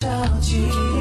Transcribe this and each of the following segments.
着急，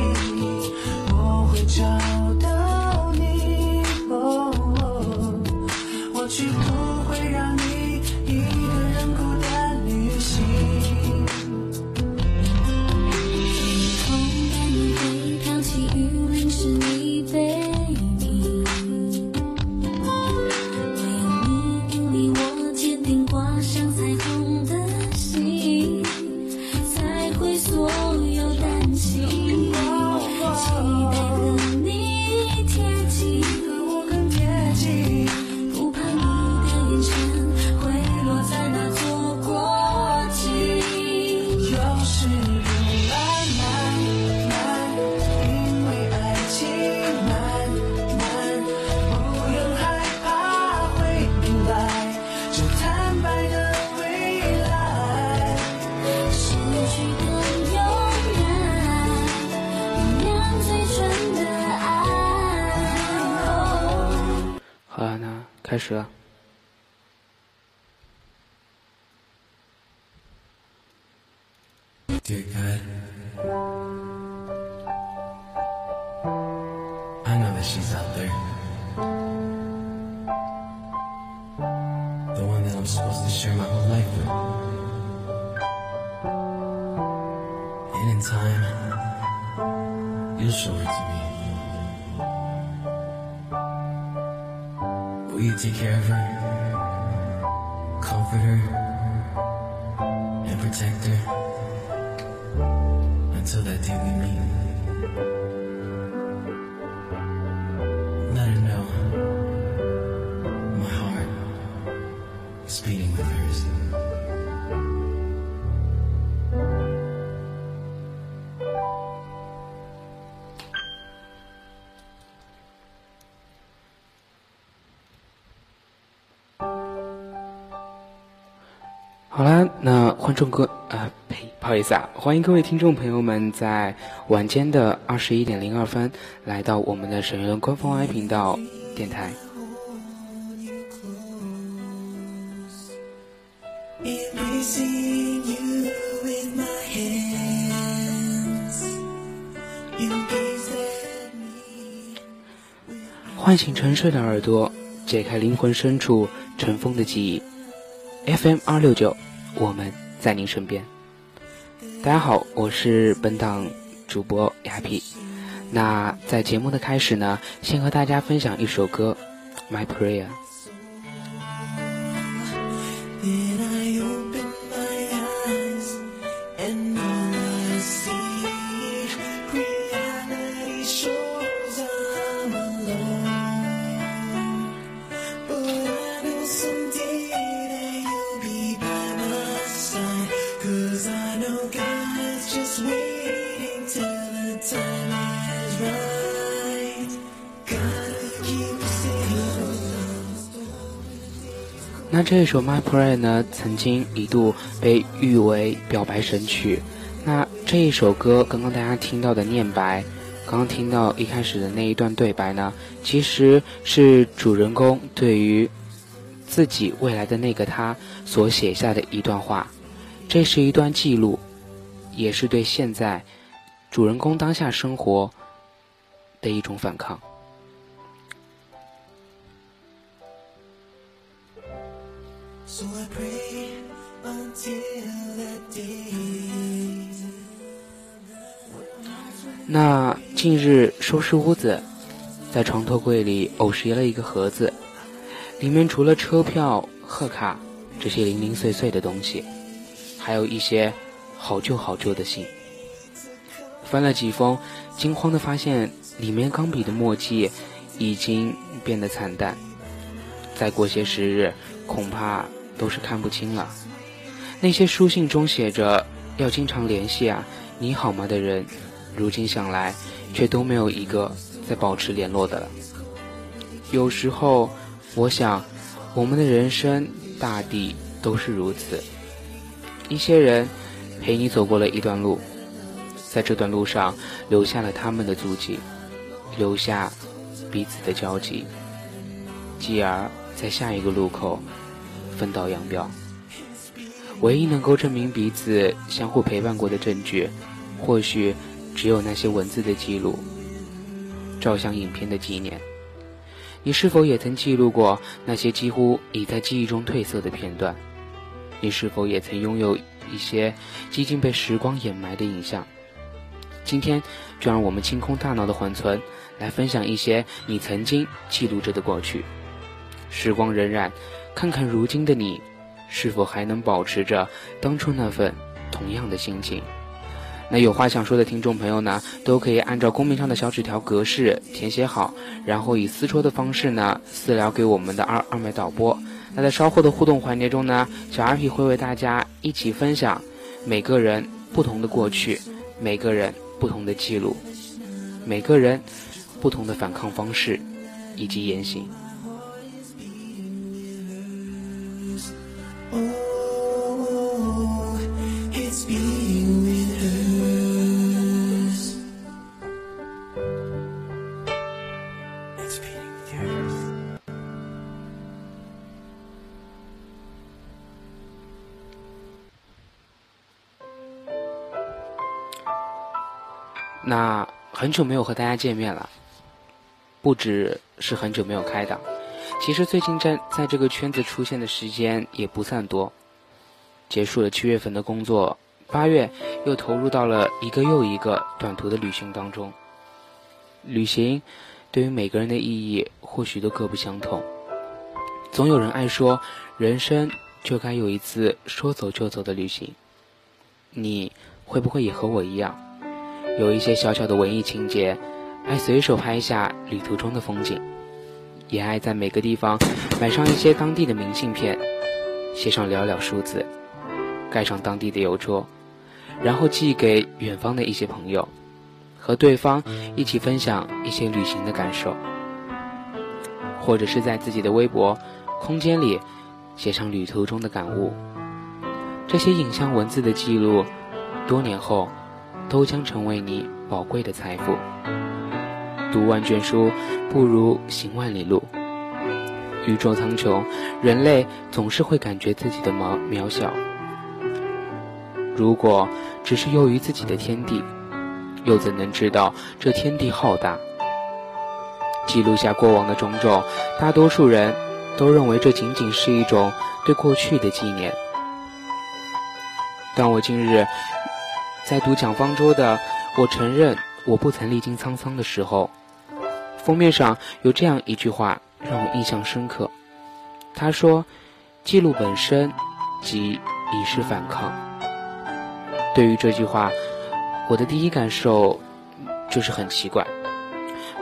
好啦，那观众各啊呸，不好意思啊，欢迎各位听众朋友们在晚间的二十一点零二分来到我们的沈月官方 I 频道电台。唤醒沉睡的耳朵，解开灵魂深处尘封的记忆。FM 二六九，我们在您身边。大家好，我是本档主播雅皮。那在节目的开始呢，先和大家分享一首歌《My Prayer》。这一首《My Prayer》呢，曾经一度被誉为表白神曲。那这一首歌，刚刚大家听到的念白，刚刚听到一开始的那一段对白呢，其实是主人公对于自己未来的那个他所写下的一段话。这是一段记录，也是对现在主人公当下生活的一种反抗。So I pray until that day. 那近日收拾屋子，在床头柜里偶拾了一个盒子，里面除了车票、贺卡这些零零碎碎的东西，还有一些好旧好旧的信。翻了几封，惊慌的发现里面钢笔的墨迹已经变得惨淡，再过些时日，恐怕都是看不清了。那些书信中写着要经常联系啊，你好吗的人，如今想来，却都没有一个在保持联络的了。有时候，我想，我们的人生大抵都是如此。一些人陪你走过了一段路，在这段路上留下了他们的足迹，留下彼此的交集，继而在下一个路口分道扬镳。唯一能够证明彼此相互陪伴过的证据，或许只有那些文字的记录，照相影片的纪念。你是否也曾记录过那些几乎已在记忆中褪色的片段？你是否也曾拥有一些几近被时光掩埋的影像？今天，就让我们清空大脑的缓存，来分享一些你曾经记录着的过去。时光荏苒，看看如今的你，是否还能保持着当初那份同样的心情？那有话想说的听众朋友呢，都可以按照公屏上的小纸条格式填写好，然后以私戳的方式呢私聊给我们的二二麦导播。那在稍后的互动环节中呢，小阿皮会为大家一起分享每个人不同的过去，每个人不同的记录，每个人不同的反抗方式以及言行。很久没有和大家见面了，不只是很久没有开档，其实最近在在这个圈子出现的时间也不算多。结束了七月份的工作，八月又投入到了一个又一个短途的旅行当中。旅行对于每个人的意义或许都各不相同。总有人爱说，人生就该有一次说走就走的旅行。你会不会也和我一样？有一些小小的文艺情节，爱随手拍下旅途中的风景，也爱在每个地方买上一些当地的明信片，写上寥寥数字，盖上当地的邮戳，然后寄给远方的一些朋友，和对方一起分享一些旅行的感受，或者是在自己的微博空间里写上旅途中的感悟。这些影像文字的记录，多年后。都将成为你宝贵的财富。读万卷书，不如行万里路。宇宙苍穹，人类总是会感觉自己的渺渺小。如果只是囿于自己的天地，又怎能知道这天地浩大？记录下过往的种种，大多数人都认为这仅仅是一种对过去的纪念。但我今日。在读蒋方舟的《我承认我不曾历经沧桑》的时候，封面上有这样一句话让我印象深刻。他说：“记录本身即已是反抗。”对于这句话，我的第一感受就是很奇怪。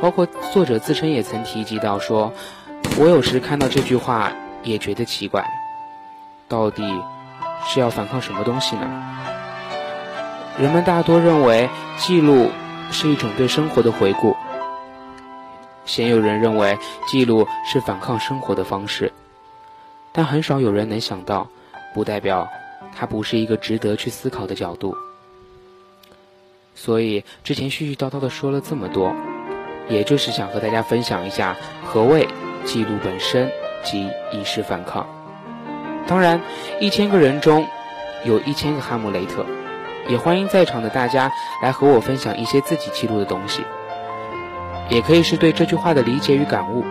包括作者自身也曾提及到说：“我有时看到这句话也觉得奇怪，到底是要反抗什么东西呢？”人们大多认为记录是一种对生活的回顾，鲜有人认为记录是反抗生活的方式，但很少有人能想到，不代表它不是一个值得去思考的角度。所以之前絮絮叨叨的说了这么多，也就是想和大家分享一下何谓记录本身及意识反抗。当然，一千个人中有一千个哈姆雷特。也欢迎在场的大家来和我分享一些自己记录的东西，也可以是对这句话的理解与感悟。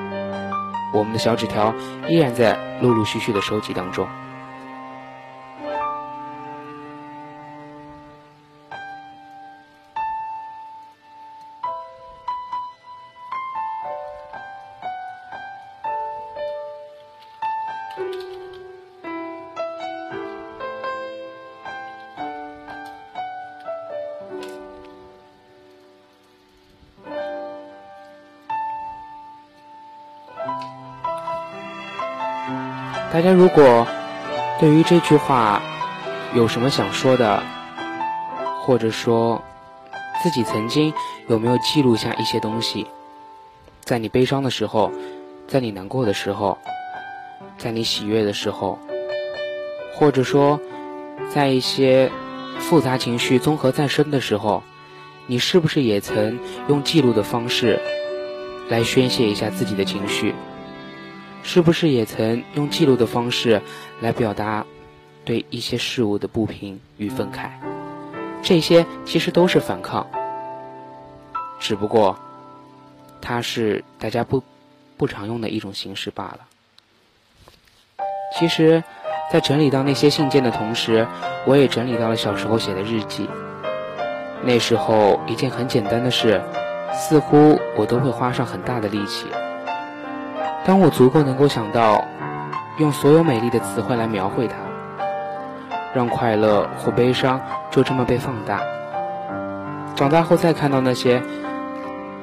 我们的小纸条依然在陆陆续续的收集当中。大家如果对于这句话有什么想说的，或者说自己曾经有没有记录下一些东西，在你悲伤的时候，在你难过的时候，在你喜悦的时候，或者说在一些复杂情绪综合再生的时候，你是不是也曾用记录的方式来宣泄一下自己的情绪？是不是也曾用记录的方式来表达对一些事物的不平与愤慨？这些其实都是反抗，只不过它是大家不不常用的一种形式罢了。其实，在整理到那些信件的同时，我也整理到了小时候写的日记。那时候，一件很简单的事，似乎我都会花上很大的力气。当我足够能够想到，用所有美丽的词汇来描绘它，让快乐或悲伤就这么被放大。长大后再看到那些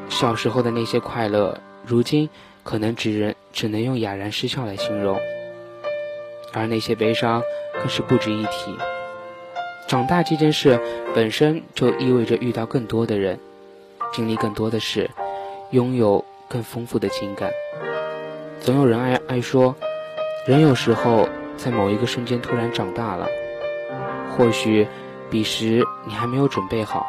小时候的那些快乐，如今可能只人只能用哑然失笑来形容，而那些悲伤更是不值一提。长大这件事本身就意味着遇到更多的人，经历更多的事，拥有更丰富的情感。总有人爱爱说，人有时候在某一个瞬间突然长大了，或许彼时你还没有准备好，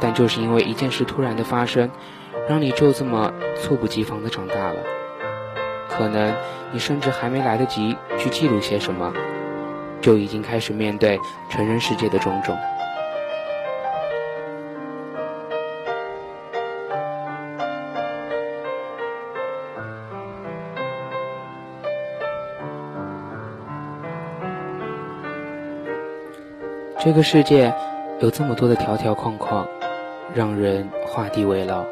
但就是因为一件事突然的发生，让你就这么猝不及防的长大了。可能你甚至还没来得及去记录些什么。就已经开始面对成人世界的种种。这个世界有这么多的条条框框，让人画地为牢。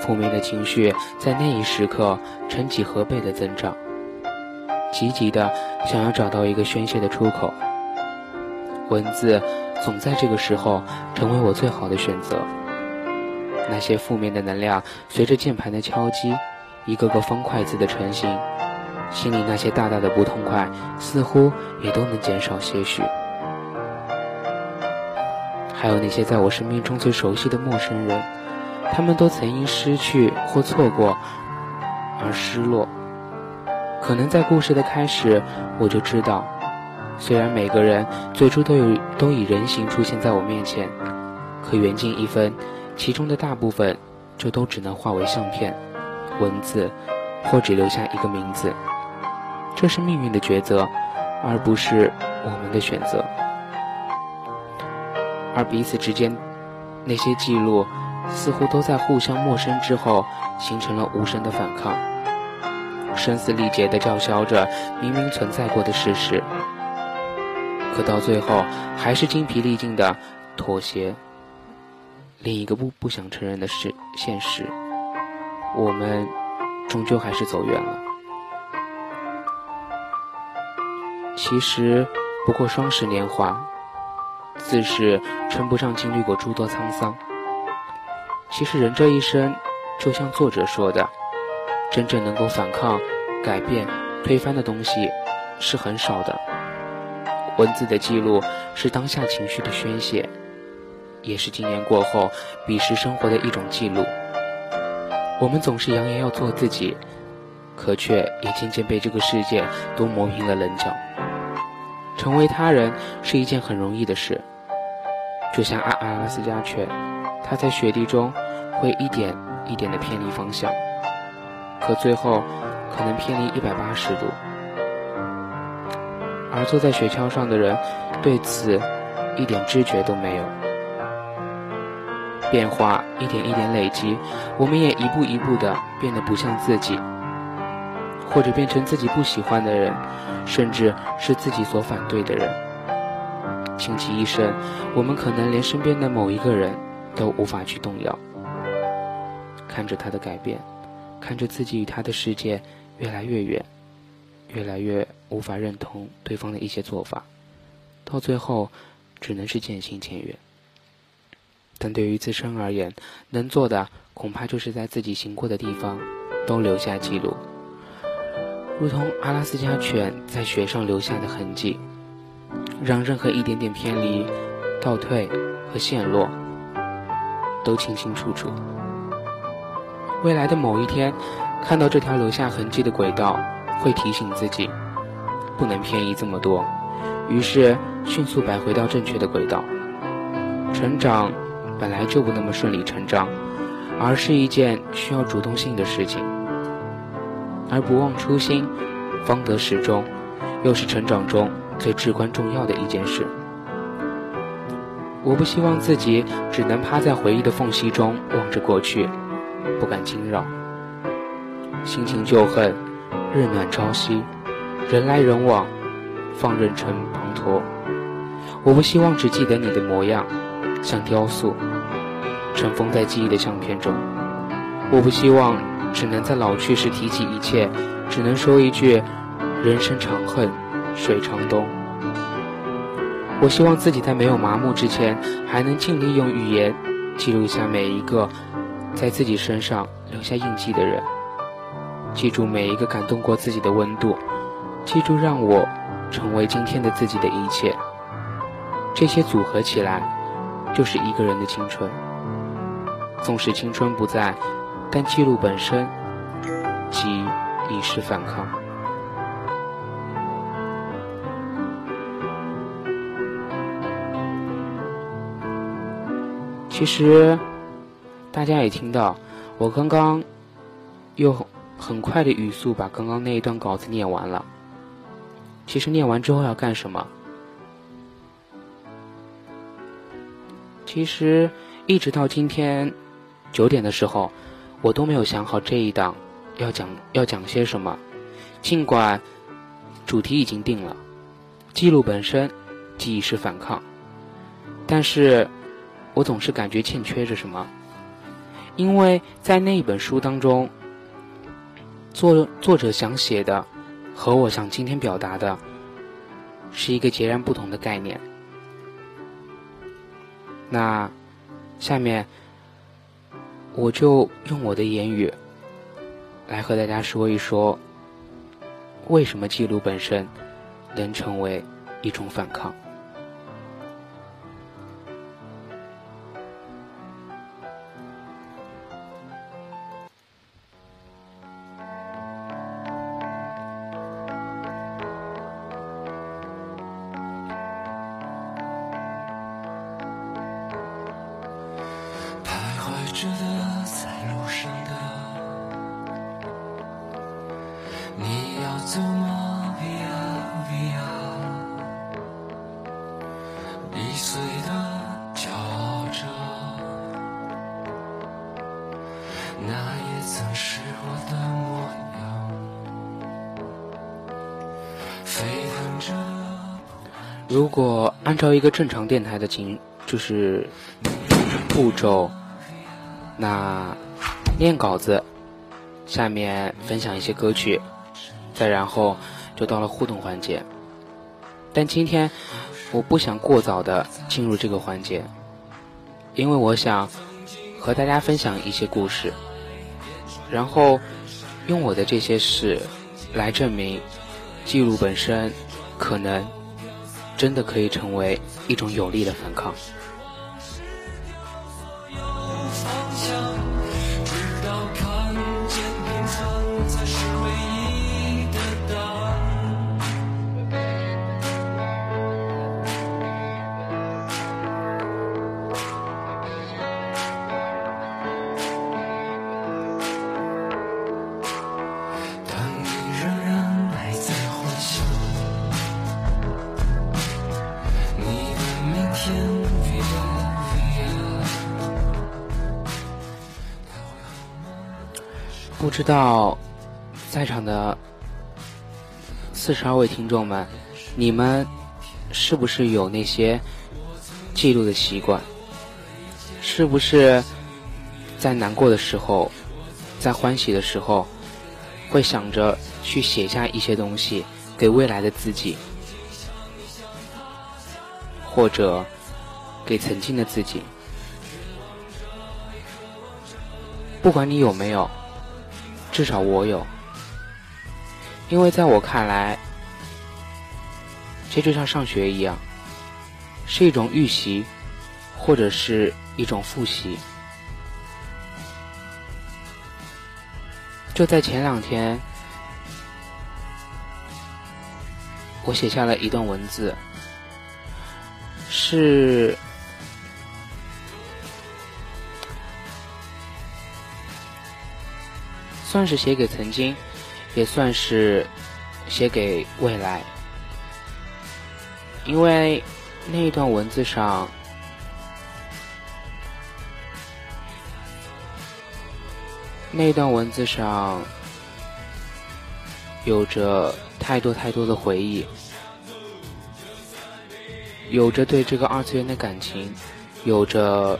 负面的情绪在那一时刻呈几何倍的增长。积极的想要找到一个宣泄的出口，文字总在这个时候成为我最好的选择。那些负面的能量随着键盘的敲击，一个个方块字的成型，心里那些大大的不痛快似乎也都能减少些许。还有那些在我生命中最熟悉的陌生人，他们都曾因失去或错过而失落。可能在故事的开始，我就知道，虽然每个人最初都有都以人形出现在我面前，可缘尽一分，其中的大部分就都只能化为相片、文字，或只留下一个名字。这是命运的抉择，而不是我们的选择。而彼此之间那些记录，似乎都在互相陌生之后，形成了无声的反抗。声嘶力竭地叫嚣着明明存在过的事实，可到最后还是精疲力尽地妥协。另一个不不想承认的是现实，我们终究还是走远了。其实不过双十年华，自是称不上经历过诸多沧桑。其实人这一生，就像作者说的。真正能够反抗、改变、推翻的东西是很少的。文字的记录是当下情绪的宣泄，也是经年过后彼时生活的一种记录。我们总是扬言要做自己，可却也渐渐被这个世界都磨平了棱角。成为他人是一件很容易的事，就像阿阿拉斯加犬，它在雪地中会一点一点的偏离方向。可最后，可能偏离一百八十度，而坐在雪橇上的人对此一点知觉都没有。变化一点一点累积，我们也一步一步的变得不像自己，或者变成自己不喜欢的人，甚至是自己所反对的人。倾其一生，我们可能连身边的某一个人都无法去动摇，看着他的改变。看着自己与他的世界越来越远，越来越无法认同对方的一些做法，到最后只能是渐行渐远。但对于自身而言，能做的恐怕就是在自己行过的地方都留下记录，如同阿拉斯加犬在雪上留下的痕迹，让任何一点点偏离、倒退和陷落都清清楚楚。未来的某一天，看到这条留下痕迹的轨道，会提醒自己，不能偏移这么多，于是迅速摆回到正确的轨道。成长本来就不那么顺理成章，而是一件需要主动性的事情。而不忘初心，方得始终，又是成长中最至关重要的一件事。我不希望自己只能趴在回忆的缝隙中望着过去，不敢惊扰。新情旧恨，日暖朝夕，人来人往，放任成滂沱。我不希望只记得你的模样，像雕塑，尘封在记忆的相片中。我不希望只能在老去时提起一切，只能说一句“人生长恨水长东”。我希望自己在没有麻木之前，还能尽力用语言记录下每一个在自己身上留下印记的人，记住每一个感动过自己的温度，记住让我成为今天的自己的一切。这些组合起来，就是一个人的青春。纵使青春不在，但记录本身即已是反抗。其实，大家也听到，我刚刚用很快的语速把刚刚那一段稿子念完了。其实念完之后要干什么？其实一直到今天九点的时候，我都没有想好这一档要讲要讲些什么。尽管主题已经定了，记录本身记忆是反抗，但是。我总是感觉欠缺着什么，因为在那一本书当中，作作者想写的和我想今天表达的是一个截然不同的概念。那下面我就用我的言语来和大家说一说，为什么记录本身能成为一种反抗。徘徊着的如果按照一个正常电台的情，就是步骤，那念稿子，下面分享一些歌曲，再然后就到了互动环节。但今天我不想过早的进入这个环节，因为我想和大家分享一些故事，然后用我的这些事来证明，记录本身可能真的可以成为一种有力的反抗。知道在场的四十二位听众们，你们是不是有那些记录的习惯？是不是在难过的时候，在欢喜的时候，会想着去写下一些东西给未来的自己，或者给曾经的自己？不管你有没有。至少我有，因为在我看来，这就像上学一样，是一种预习，或者是一种复习。就在前两天，我写下了一段文字，是。算是写给曾经，也算是写给未来，因为那一段文字上，那段文字上有着太多太多的回忆，有着对这个二次元的感情，有着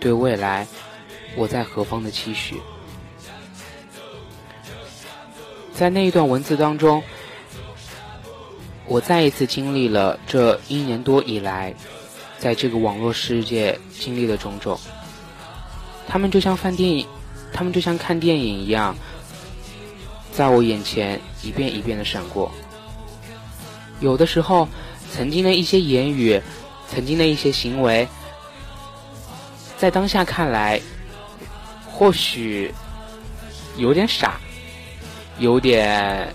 对未来我在何方的期许。在那一段文字当中，我再一次经历了这一年多以来，在这个网络世界经历的种种。他们就像看电影，他们就像看电影一样，在我眼前一遍一遍的闪过。有的时候，曾经的一些言语，曾经的一些行为，在当下看来，或许有点傻，有点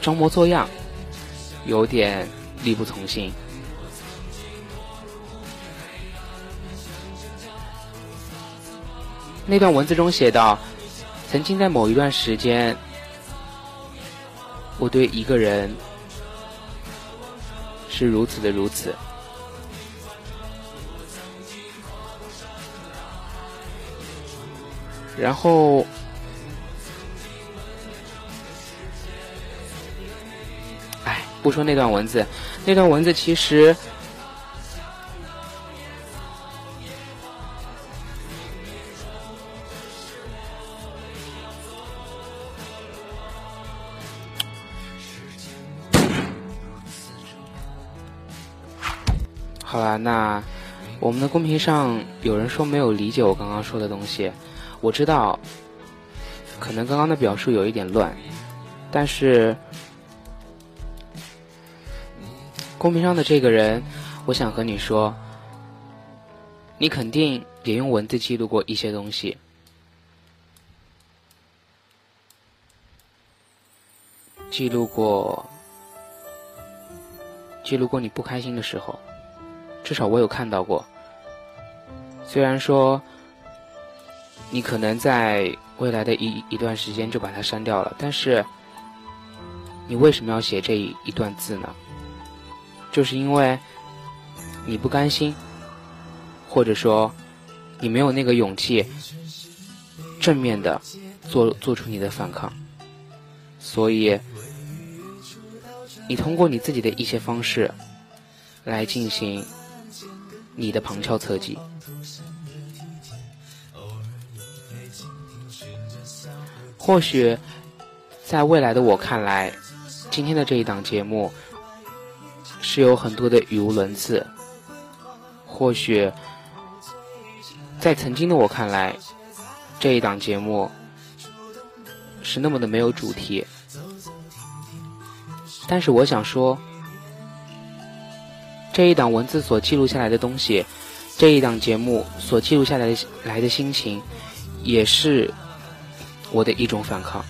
装模作样，有点力不从心。那段文字中写道：“曾经在某一段时间，我对一个人是如此的如此。”然后，不说那段文字，那段文字其实。好了，那我们的公屏上有人说没有理解我刚刚说的东西，我知道，可能刚刚的表述有一点乱，但是公屏上的这个人，我想和你说，你肯定也用文字记录过一些东西，记录过，记录过你不开心的时候。至少我有看到过。虽然说，你可能在未来的一一段时间就把它删掉了，但是，你为什么要写这一段字呢？就是因为你不甘心，或者说你没有那个勇气，正面的做做出你的反抗，所以你通过你自己的一些方式来进行。你的旁敲侧击，或许在未来的我看来，今天的这一档节目是有很多的语无伦次；或许在曾经的我看来，这一档节目是那么的没有主题。但是我想说。这一档文字所记录下来的东西，这一档节目所记录下来的来的心情，也是我的一种反抗。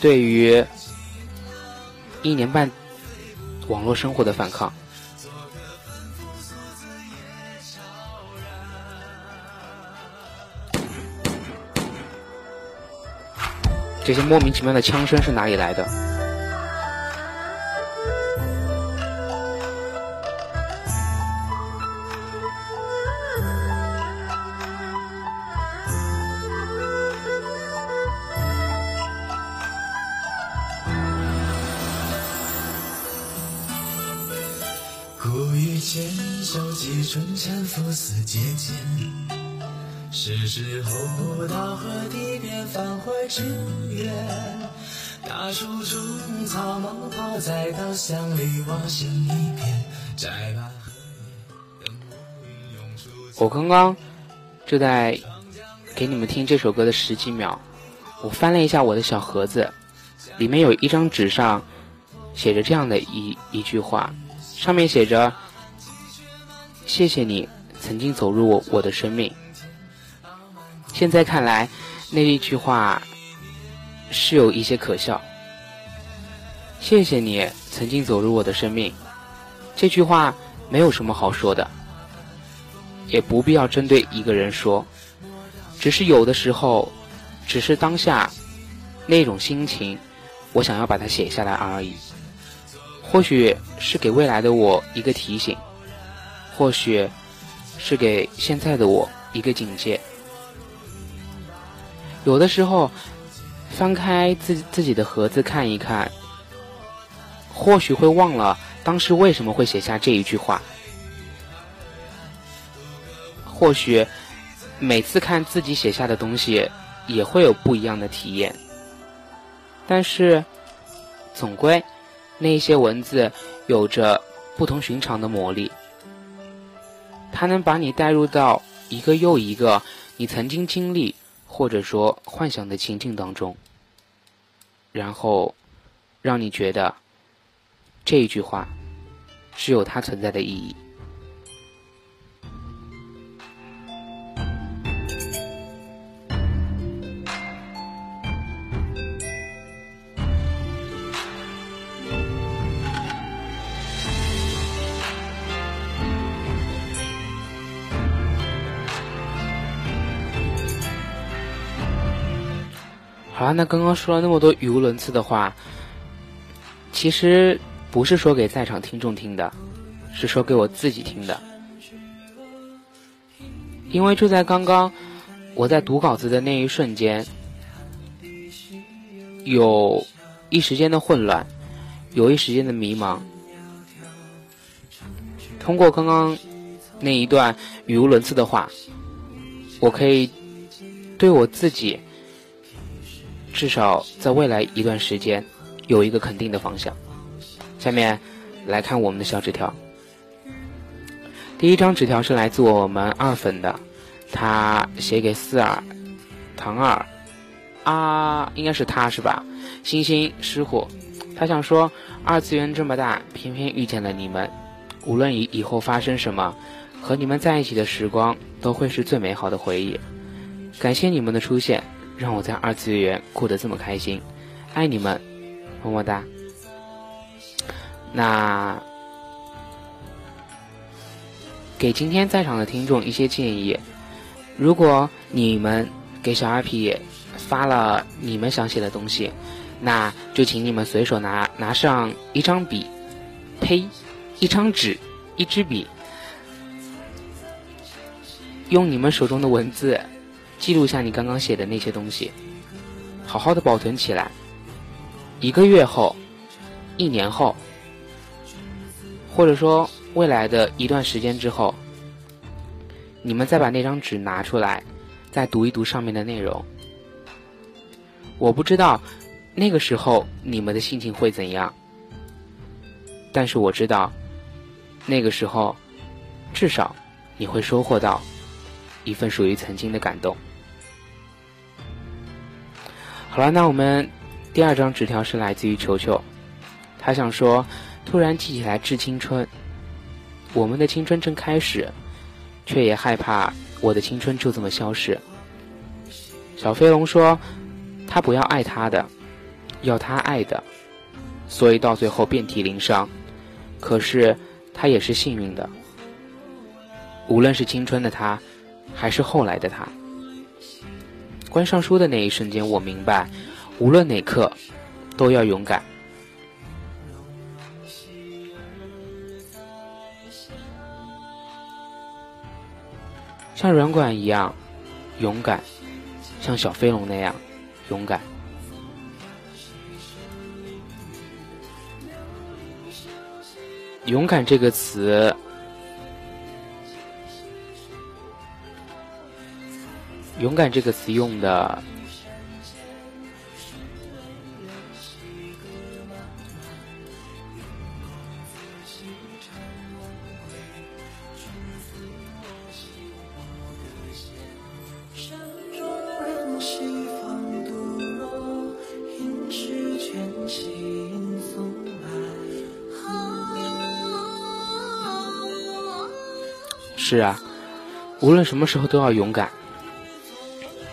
对于一年半网络生活的反抗，这些莫名其妙的枪声是哪里来的？我刚刚就在给你们听这首歌的十几秒，我翻了一下我的小盒子，里面有一张纸上写着这样的一一句话，上面写着。谢谢你曾经走入我我的生命。现在看来，那一句话是有一些可笑。谢谢你曾经走入我的生命，这句话没有什么好说的，也不必要针对一个人说，只是有的时候，只是当下那种心情，我想要把它写下来而已。或许是给未来的我一个提醒。或许是给现在的我一个警戒。有的时候，翻开自自己的盒子看一看，或许会忘了当时为什么会写下这一句话。或许每次看自己写下的东西，也会有不一样的体验。但是，总归那些文字有着不同寻常的魔力，它能把你带入到一个又一个你曾经经历或者说幻想的情境当中，然后让你觉得这一句话是有它存在的意义。好了，那刚刚说了那么多语无伦次的话，其实不是说给在场听众听的，是说给我自己听的。因为就在刚刚，我在读稿子的那一瞬间，有一时间的混乱，有一时间的迷茫。通过刚刚那一段语无伦次的话，我可以对我自己。至少在未来一段时间，有一个肯定的方向。下面来看我们的小纸条。第一张纸条是来自我们二粉的，他写给四儿、唐二、啊，应该是他是吧？星星师傅，他想说，二次元这么大，偏偏遇见了你们。无论以以后发生什么，和你们在一起的时光都会是最美好的回忆。感谢你们的出现。让我在二次元过得这么开心，爱你们，么么哒。那给今天在场的听众一些建议：如果你们给小二皮发了你们想写的东西，那就请你们随手拿拿上一张笔，呸，一张纸，一支笔，用你们手中的文字。记录下你刚刚写的那些东西，好好的保存起来。一个月后，一年后，或者说未来的一段时间之后，你们再把那张纸拿出来，再读一读上面的内容。我不知道那个时候你们的心情会怎样，但是我知道，那个时候至少你会收获到一份属于曾经的感动。好了，那我们第二张纸条是来自于球球，他想说：突然记起来致青春，我们的青春正开始，却也害怕我的青春就这么消逝。小飞龙说：他不要爱他的，要他爱的，所以到最后遍体鳞伤。可是他也是幸运的，无论是青春的他，还是后来的他。关上书的那一瞬间，我明白，无论哪刻，都要勇敢，像软管一样勇敢，像小飞龙那样勇敢。勇敢这个词。勇敢这个词用的，是啊，无论什么时候都要勇敢。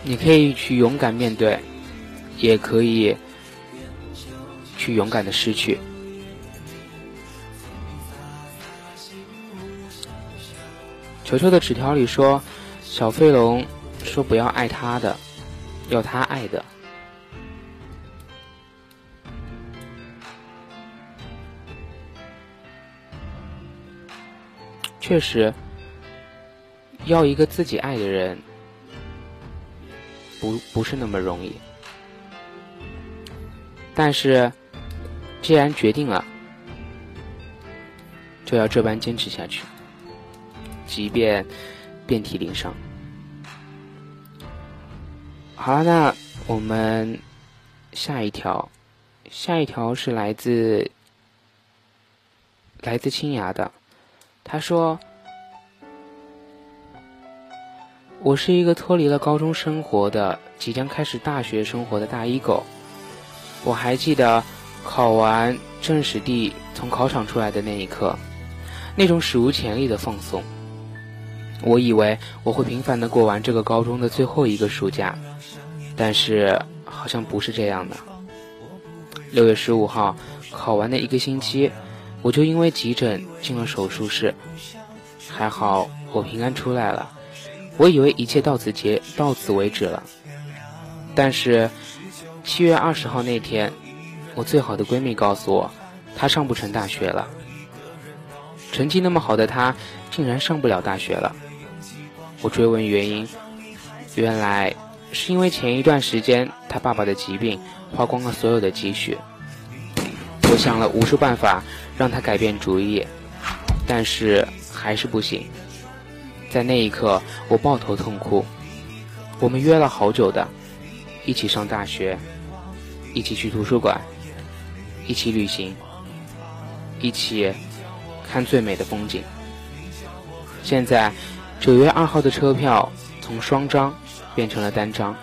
你可以去勇敢面对，也可以去勇敢的失去。球球的纸条里说，小飞龙说不要爱他的，要他爱的。确实，要一个自己爱的人，不不是那么容易。但是，既然决定了，就要这般坚持下去，即便遍体鳞伤。好了，那我们下一条，下一条是来自来自青芽的，他说。我是一个脱离了高中生活的、即将开始大学生活的大一狗。我还记得考完政史地从考场出来的那一刻，那种史无前例的放松。我以为我会平凡的过完这个高中的最后一个暑假，但是好像不是这样的。六月十五号考完的一个星期，我就因为急诊进了手术室，还好我平安出来了。我以为一切到此结到此为止了，但是七月二十号那天，我最好的闺蜜告诉我，她上不成大学了。成绩那么好的她，竟然上不了大学了。我追问原因，原来是因为前一段时间她爸爸的疾病花光了所有的积蓄。我想了无数办法让她改变主意，但是还是不行。在那一刻，我抱头痛哭。我们约了好久的，一起上大学，一起去图书馆，一起旅行，一起看最美的风景。现在，九月二号的车票从双张变成了单张，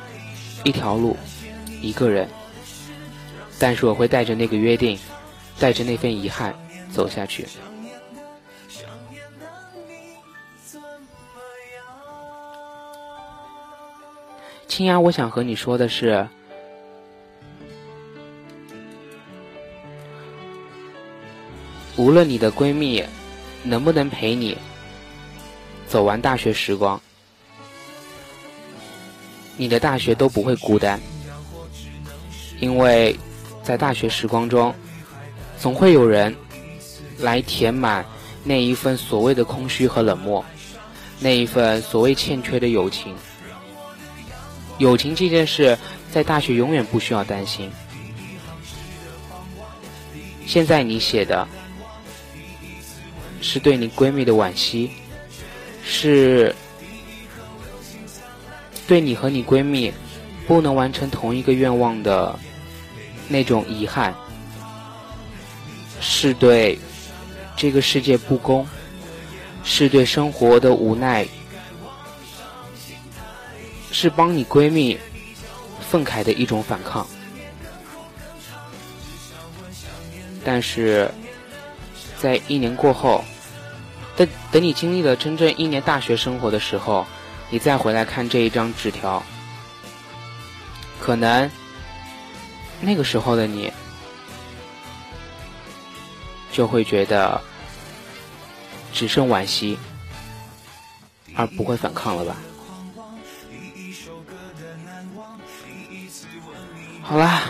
一条路，一个人。但是我会带着那个约定，带着那份遗憾走下去。青芽，我想和你说的是，无论你的闺蜜能不能陪你走完大学时光，你的大学都不会孤单，因为在大学时光中，总会有人来填满那一份所谓的空虚和冷漠，那一份所谓欠缺的友情。友情这件事，在大学永远不需要担心。现在你写的，是对你闺蜜的惋惜，是对你和你闺蜜不能完成同一个愿望的那种遗憾，是对这个世界不公，是对生活的无奈。是帮你闺蜜愤慨的一种反抗，但是在一年过后，等等你经历了真正一年大学生活的时候，你再回来看这一张纸条，可能那个时候的你就会觉得只剩惋惜，而不会反抗了吧。好啦，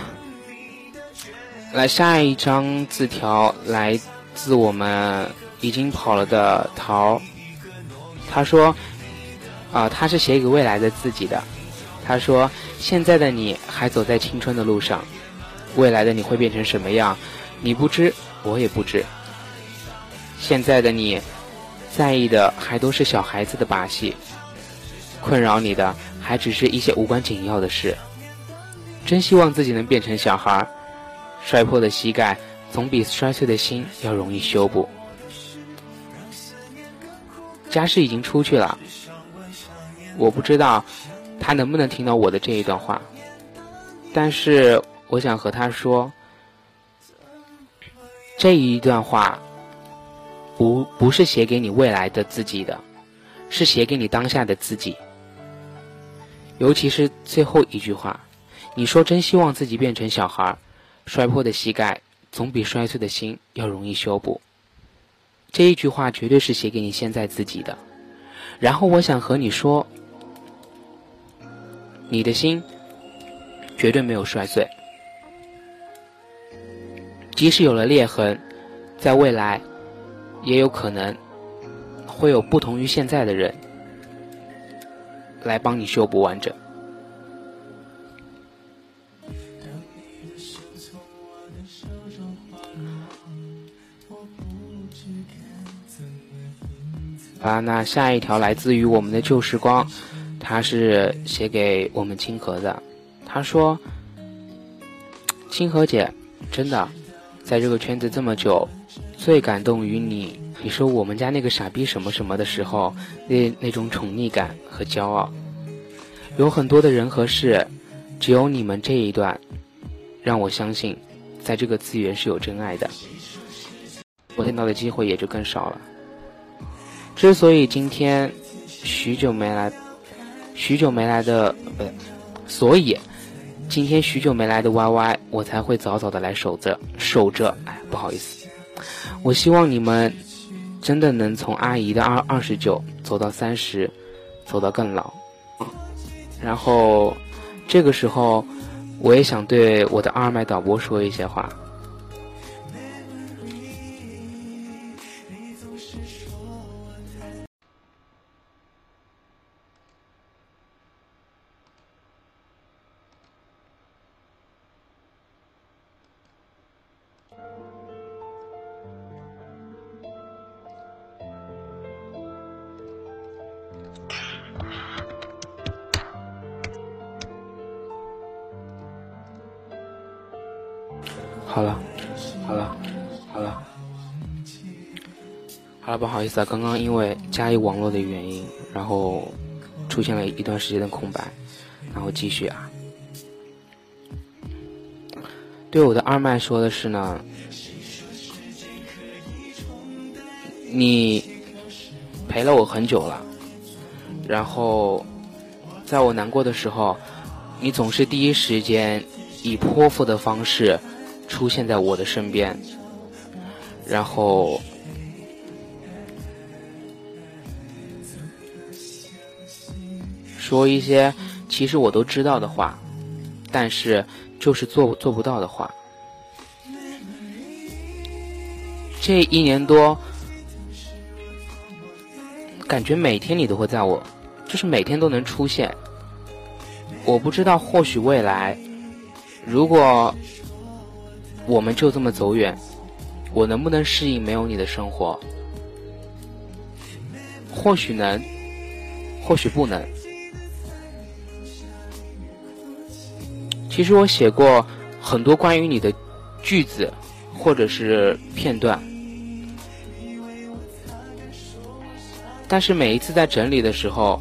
来下一张字条来自我们已经跑了的桃。他说：“啊，他是写给未来的自己的。他说，现在的你还走在青春的路上，未来的你会变成什么样？你不知，我也不知。现在的你，在意的还都是小孩子的把戏，困扰你的还只是一些无关紧要的事。”真希望自己能变成小孩，摔破的膝盖总比摔碎的心要容易修补。家世已经出去了，我不知道他能不能听到我的这一段话，但是我想和他说，这一段话不不是写给你未来的自己的，是写给你当下的自己，尤其是最后一句话。你说真希望自己变成小孩，摔破的膝盖总比摔碎的心要容易修补。这一句话绝对是写给你现在自己的。然后我想和你说，你的心绝对没有摔碎，即使有了裂痕，在未来也有可能会有不同于现在的人来帮你修补完整。啊，那下一条来自于我们的旧时光，他是写给我们清河的。他说：“清河姐，真的，在这个圈子这么久，最感动于你，你说我们家那个傻逼什么什么的时候，那那种宠溺感和骄傲。有很多的人和事，只有你们这一段，让我相信，在这个资源是有真爱的。我见到的机会也就更少了。”之所以今天许久没来，许久没来的不对，所以今天许久没来的 Y Y，我才会早早的来守着守着。哎，不好意思，我希望你们真的能从阿姨的二二十九走到三十，走到更老。然后这个时候，我也想对我的二麦导播说一些话。好了，好了，好了，好了，不好意思啊，刚刚因为家里网络的原因，然后出现了一段时间的空白，然后继续啊。对我的二麦说的是呢，你陪了我很久了，然后在我难过的时候，你总是第一时间以泼妇的方式。出现在我的身边，然后说一些其实我都知道的话，但是就是做做不到的话。这一年多，感觉每天你都会在我，就是每天都能出现。我不知道，或许未来，如果。我们就这么走远，我能不能适应没有你的生活？或许能，或许不能。其实我写过很多关于你的句子，或者是片段，但是每一次在整理的时候，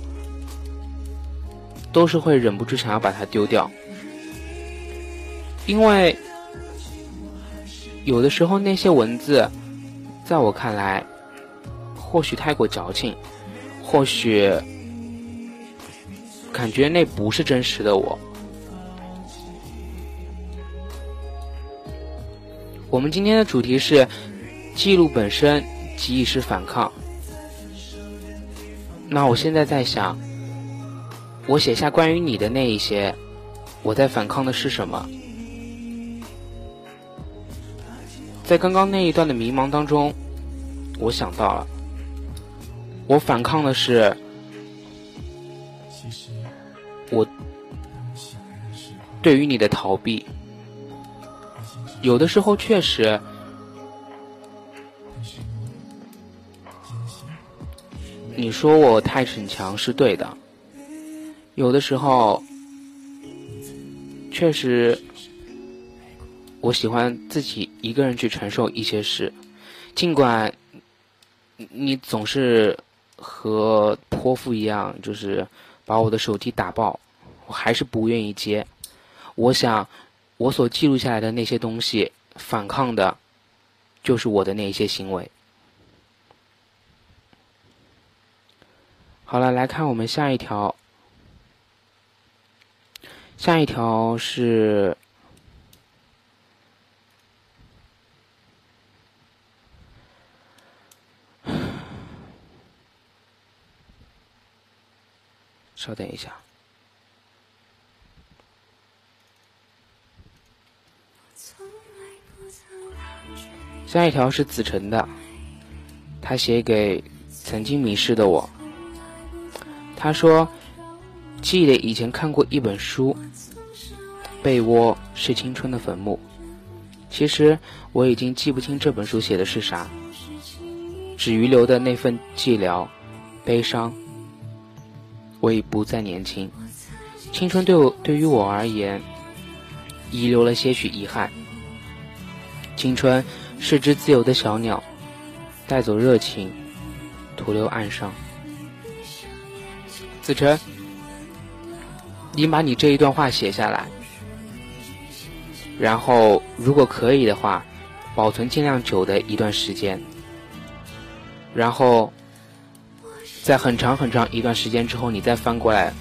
都是会忍不住想要把它丢掉，因为。有的时候，那些文字，在我看来，或许太过矫情，或许感觉那不是真实的我。我们今天的主题是记录本身即已是反抗。那我现在在想，我写下关于你的那一些，我在反抗的是什么？在刚刚那一段的迷茫当中，我想到了，我反抗的是我对于你的逃避。有的时候确实，你说我太逞强是对的。有的时候，确实。我喜欢自己一个人去承受一些事，尽管你总是和泼妇一样，就是把我的手机打爆，我还是不愿意接。我想，我所记录下来的那些东西，反抗的，就是我的那些行为。好了，来看我们下一条，下一条是。稍等一下，下一条是子晨的，他写给曾经迷失的我。他说：“记得以前看过一本书，《被窝是青春的坟墓》。其实我已经记不清这本书写的是啥，只余留的那份寂寥、悲伤。我已不再年轻，青春对我对于我而言，遗留了些许遗憾。青春是只自由的小鸟，带走热情，徒留岸上。子晨，你把你这一段话写下来，然后如果可以的话，保存尽量久的一段时间，然后在很长很长一段时间之后，你再翻过来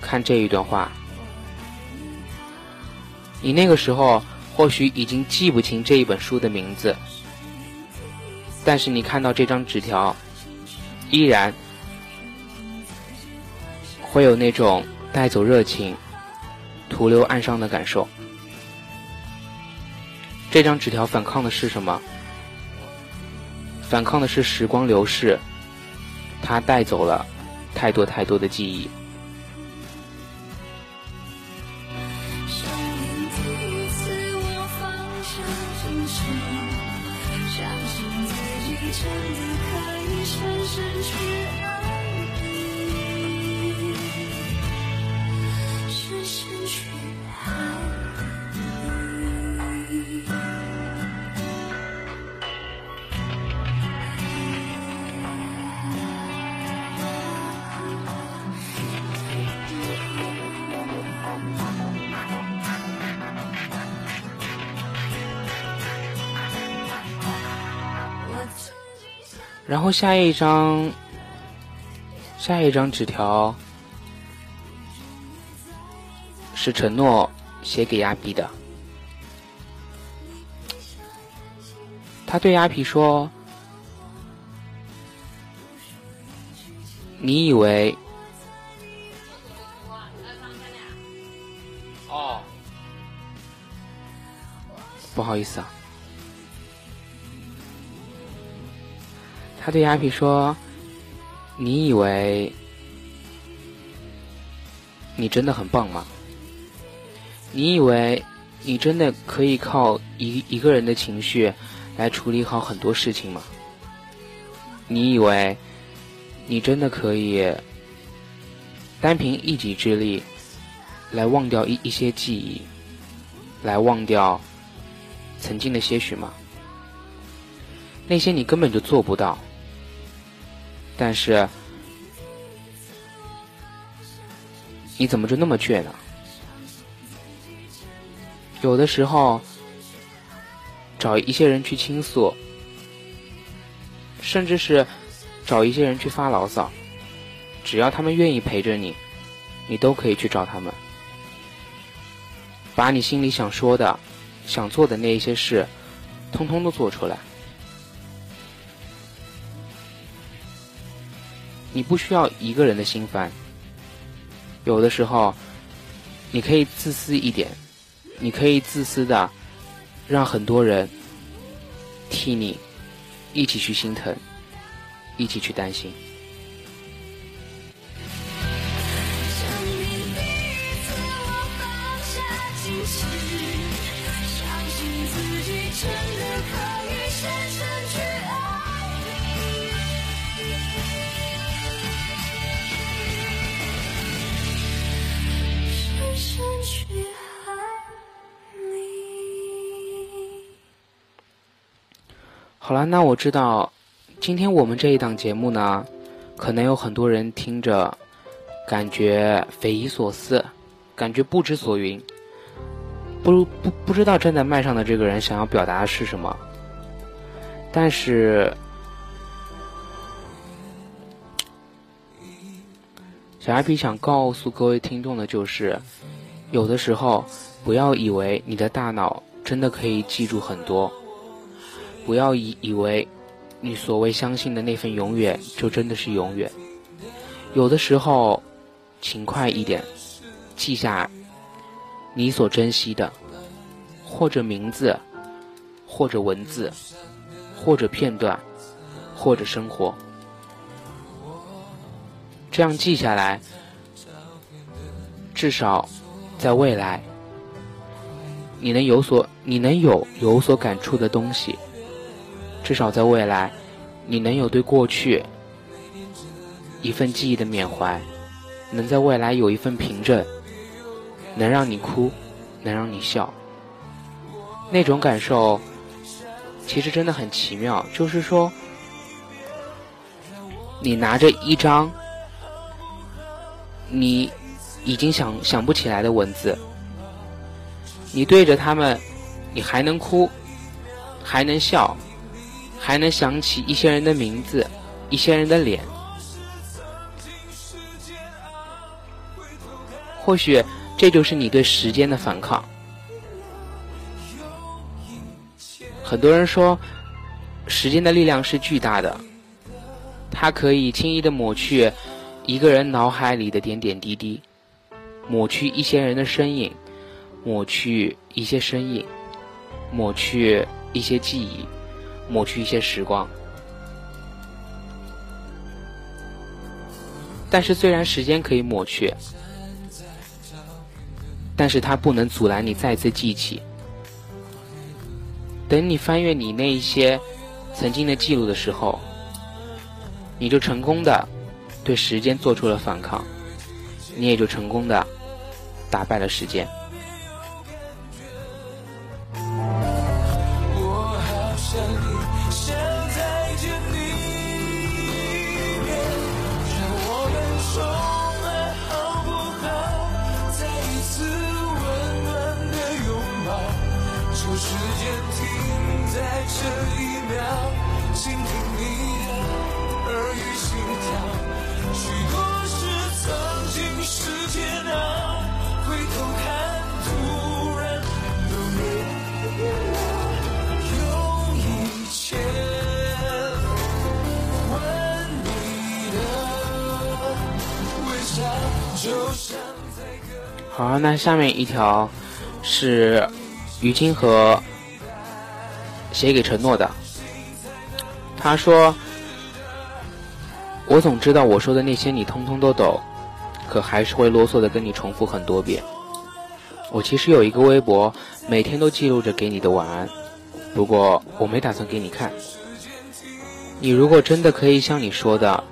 看这一段话，你那个时候或许已经记不清这一本书的名字，但是你看到这张纸条，依然。会有那种带走热情、徒留暗伤的感受。这张纸条反抗的是什么？反抗的是时光流逝，他带走了太多太多的记忆。后下一张，下一张纸条是承诺写给阿皮的。他对阿皮说：“你以为……哦，不好意思啊。”他对鸭皮说：“你以为你真的很棒吗？你以为你真的可以靠一一个人的情绪来处理好很多事情吗？你以为你真的可以单凭一己之力来忘掉一一些记忆，来忘掉曾经的些许吗？那些你根本就做不到。”但是，你怎么就那么倔呢？有的时候，找一些人去倾诉，甚至是找一些人去发牢骚，只要他们愿意陪着你，你都可以去找他们，把你心里想说的、想做的那一些事，通通都做出来。你不需要一个人的心烦，有的时候，你可以自私一点，你可以自私的，让很多人替你一起去心疼，一起去担心。好了，那我知道，今天我们这一档节目呢，可能有很多人听着，感觉匪夷所思，感觉不知所云，不不不知道站在麦上的这个人想要表达的是什么。但是，小阿皮想告诉各位听众的就是，有的时候不要以为你的大脑真的可以记住很多。不要以以为你所谓相信的那份永远就真的是永远。有的时候，勤快一点，记下你所珍惜的，或者名字，或者文字，或者片段，或者生活。这样记下来，至少在未来，你能有所你能有有所感触的东西。至少在未来，你能有对过去一份记忆的缅怀，能在未来有一份凭证，能让你哭，能让你笑。那种感受，其实真的很奇妙。就是说，你拿着一张你已经想想不起来的文字，你对着他们，你还能哭，还能笑，还能想起一些人的名字，一些人的脸。或许这就是你对时间的反抗。很多人说，时间的力量是巨大的，它可以轻易的抹去一个人脑海里的点点滴滴，抹去一些人的身影，抹去一些身影，抹去一些记忆，抹去一些时光。但是，虽然时间可以抹去，但是它不能阻拦你再次记起。等你翻阅你那一些曾经的记录的时候，你就成功的对时间做出了反抗，你也就成功的打败了时间。好，那下面一条是于金河写给承诺的。他说：“我总知道我说的那些你通通都懂，可还是会啰嗦的跟你重复很多遍。我其实有一个微博，每天都记录着给你的晚安，不过我没打算给你看。你如果真的可以像你说的，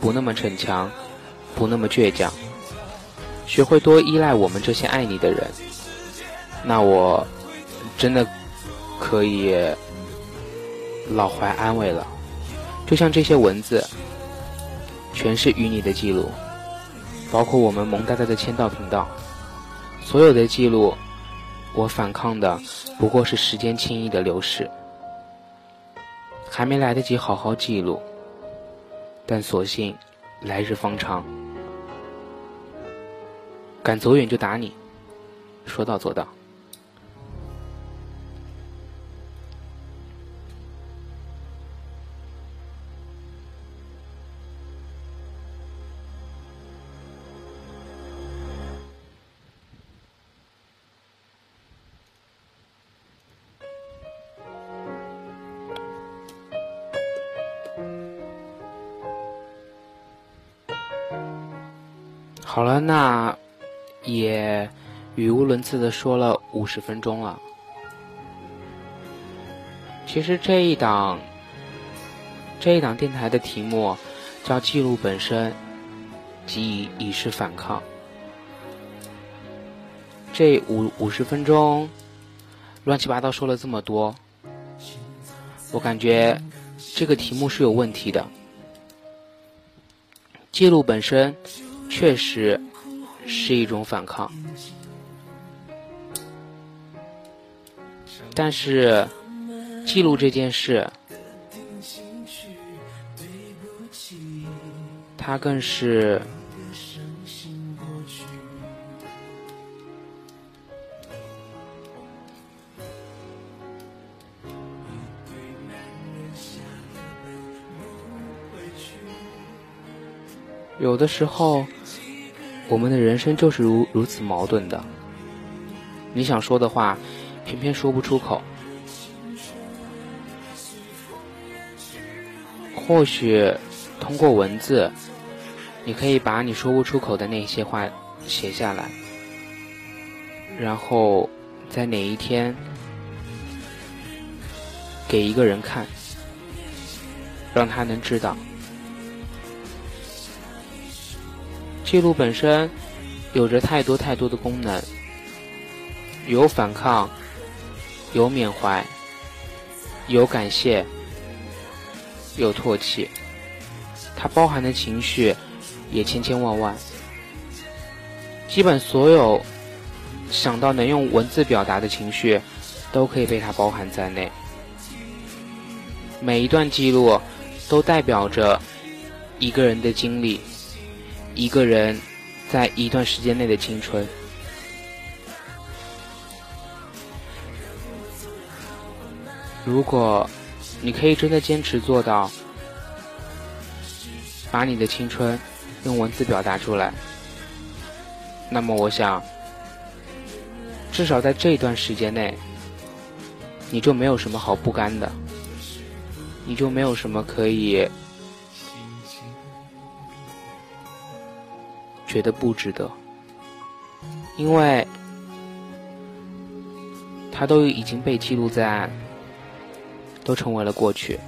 不那么逞强，不那么倔强。”学会多依赖我们这些爱你的人，那我真的可以老怀安慰了。就像这些文字，全是与你的记录，包括我们萌呆呆的签到频道，所有的记录，我反抗的不过是时间轻易的流逝，还没来得及好好记录，但所幸来日方长。敢走远就打你，说到做到。好了，那也语无伦次的说了五十分钟了。其实这一档这一档电台的题目叫“记录本身即以以示反抗”。这五五十分钟乱七八糟说了这么多，我感觉这个题目是有问题的。记录本身确实是一种反抗，但是记录这件事，它更是有的时候，我们的人生就是如如此矛盾的。你想说的话，偏偏说不出口。或许通过文字，你可以把你说不出口的那些话写下来，然后在哪一天给一个人看，让他能知道。记录本身有着太多太多的功能，有反抗，有缅怀，有感谢，有唾弃，它包含的情绪也千千万万。基本所有想到能用文字表达的情绪，都可以被它包含在内。每一段记录都代表着一个人的经历，一个人在一段时间内的青春。如果你可以真的坚持做到，把你的青春用文字表达出来。那么，我想，至少在这段时间内，你就没有什么好不甘的，你就没有什么可以觉得不值得，因为他都已经被记录在案，都成为了过去。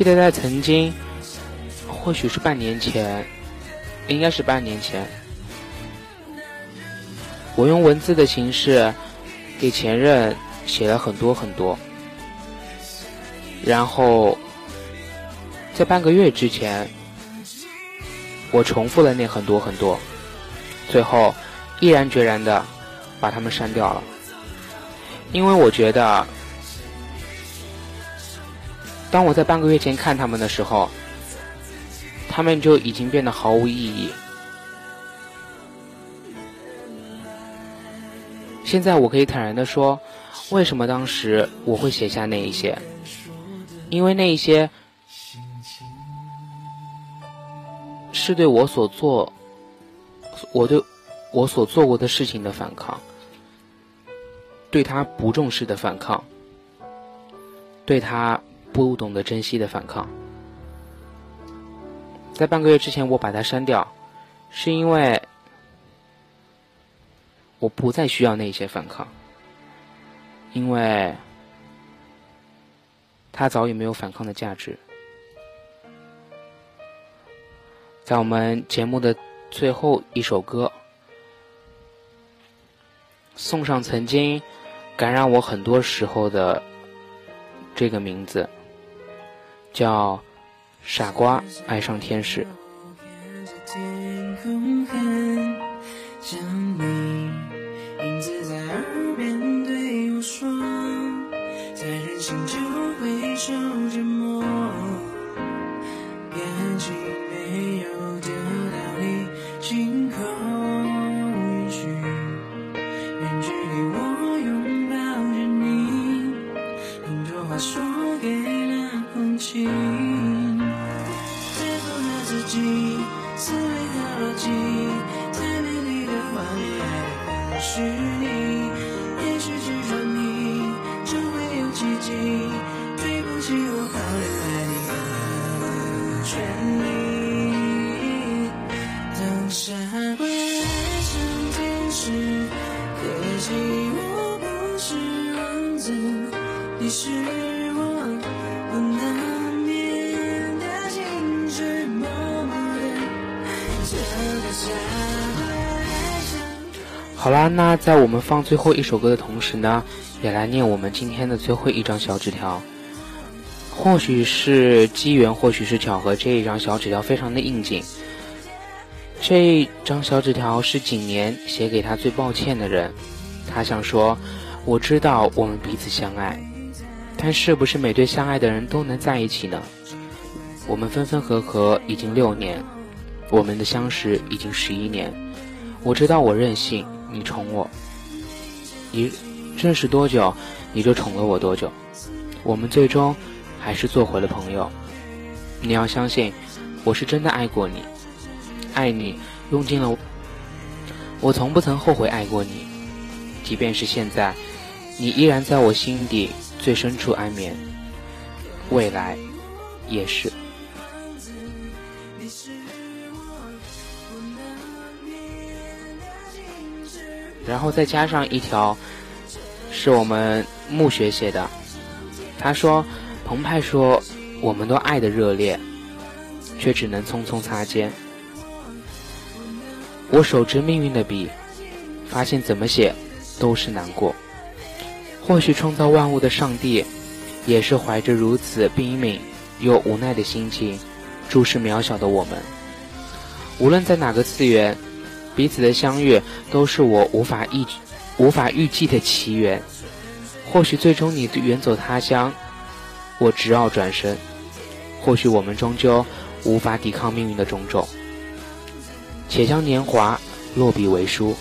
记得在曾经，或许是半年前，应该是半年前，我用文字的形式给前任写了很多很多，然后在半个月之前，我重复了那很多很多，最后毅然决然的把它们删掉了，因为我觉得。当我在半个月前看他们的时候，他们就已经变得毫无意义。现在我可以坦然的说，为什么当时我会写下那一些？因为那一些是对我所做，我对我所做过的事情的反抗，对他不重视的反抗，对他。不懂得珍惜的反抗，在半个月之前我把它删掉，是因为我不再需要那些反抗，因为它早已没有反抗的价值。在我们节目的最后一首歌，送上曾经感染我很多时候的这个名字。叫傻瓜爱上天使。在我们放最后一首歌的同时呢，也来念我们今天的最后一张小纸条。或许是机缘，或许是巧合，这一张小纸条非常的应景。这张小纸条是景年写给他最抱歉的人，他想说：“我知道我们彼此相爱，但是不是每对相爱的人都能在一起呢？我们分分合合已经六年，我们的相识已经十一年。我知道我任性，你宠我。你认识多久，你就宠了我多久。我们最终还是做回了朋友。你要相信，我是真的爱过你，爱你用尽了。我从不曾后悔爱过你，即便是现在，你依然在我心底最深处安眠。未来，也是。然后再加上一条，是我们暮雪写的。他说：“澎湃说，我们都爱的热烈，却只能匆匆擦肩。我手执命运的笔，发现怎么写都是难过。或许创造万物的上帝，也是怀着如此悲悯又无奈的心情，注视渺小的我们。无论在哪个次元。”彼此的相遇都是我无法预无法预计的奇缘。或许最终你远走他乡，我直傲转身。或许我们终究无法抵抗命运的种种。且将年华落笔为书，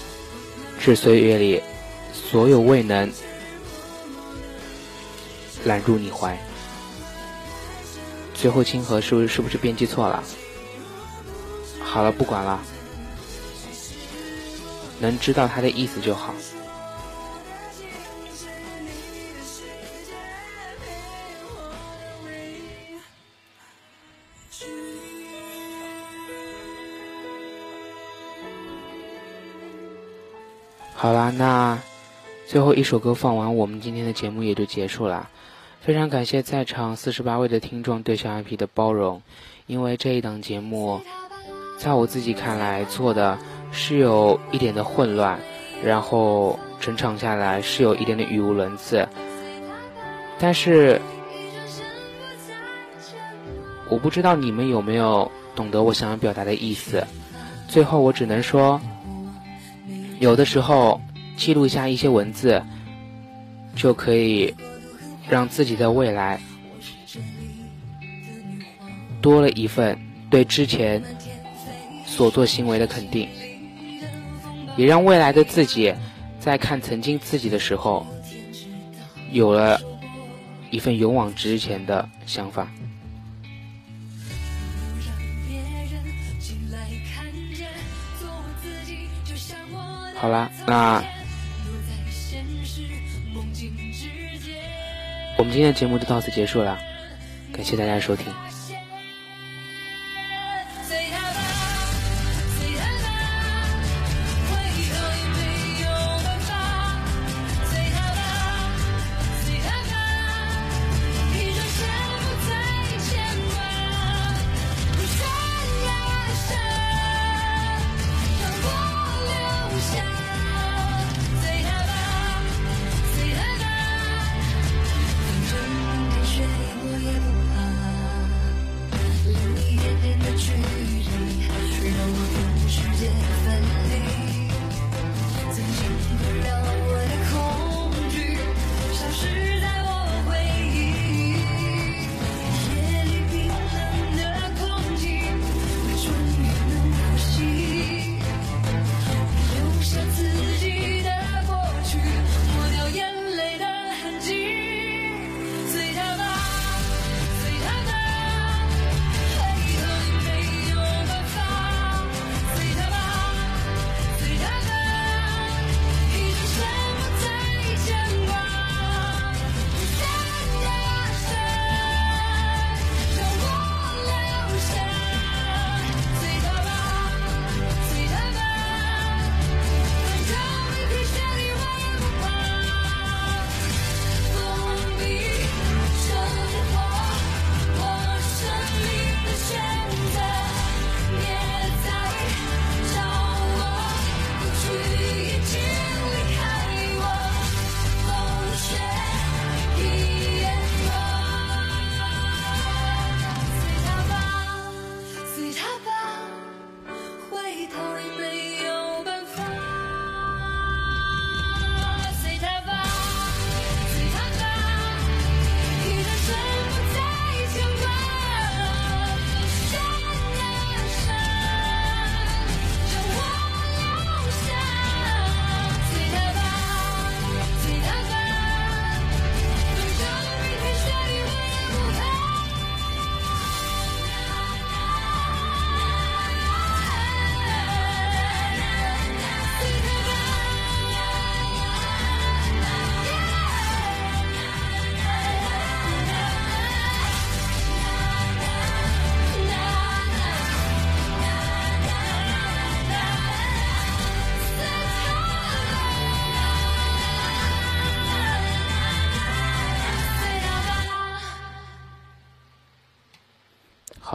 致岁月里所有未能揽入你怀。最后清河是不是是不是编辑错了？好了，不管了。能知道他的意思就好。好啦，那最后一首歌放完，我们今天的节目也就结束了。非常感谢在场四十八位的听众对小 IP 的包容，因为这一档节目，在我自己看来做的。是有一点的混乱，然后整场下来是有一点的语无伦次，但是我不知道你们有没有懂得我想要表达的意思。最后我只能说，有的时候记录一下一些文字，就可以让自己的未来多了一份对之前所做行为的肯定。也让未来的自己，在看曾经自己的时候，有了一份勇往直前的想法。好啦，那我们今天的节目就到此结束了，感谢大家的收听。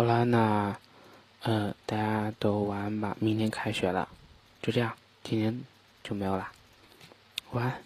好了，那，呃，大家都晚安吧。明天开学了，就这样，今天就没有了，晚安。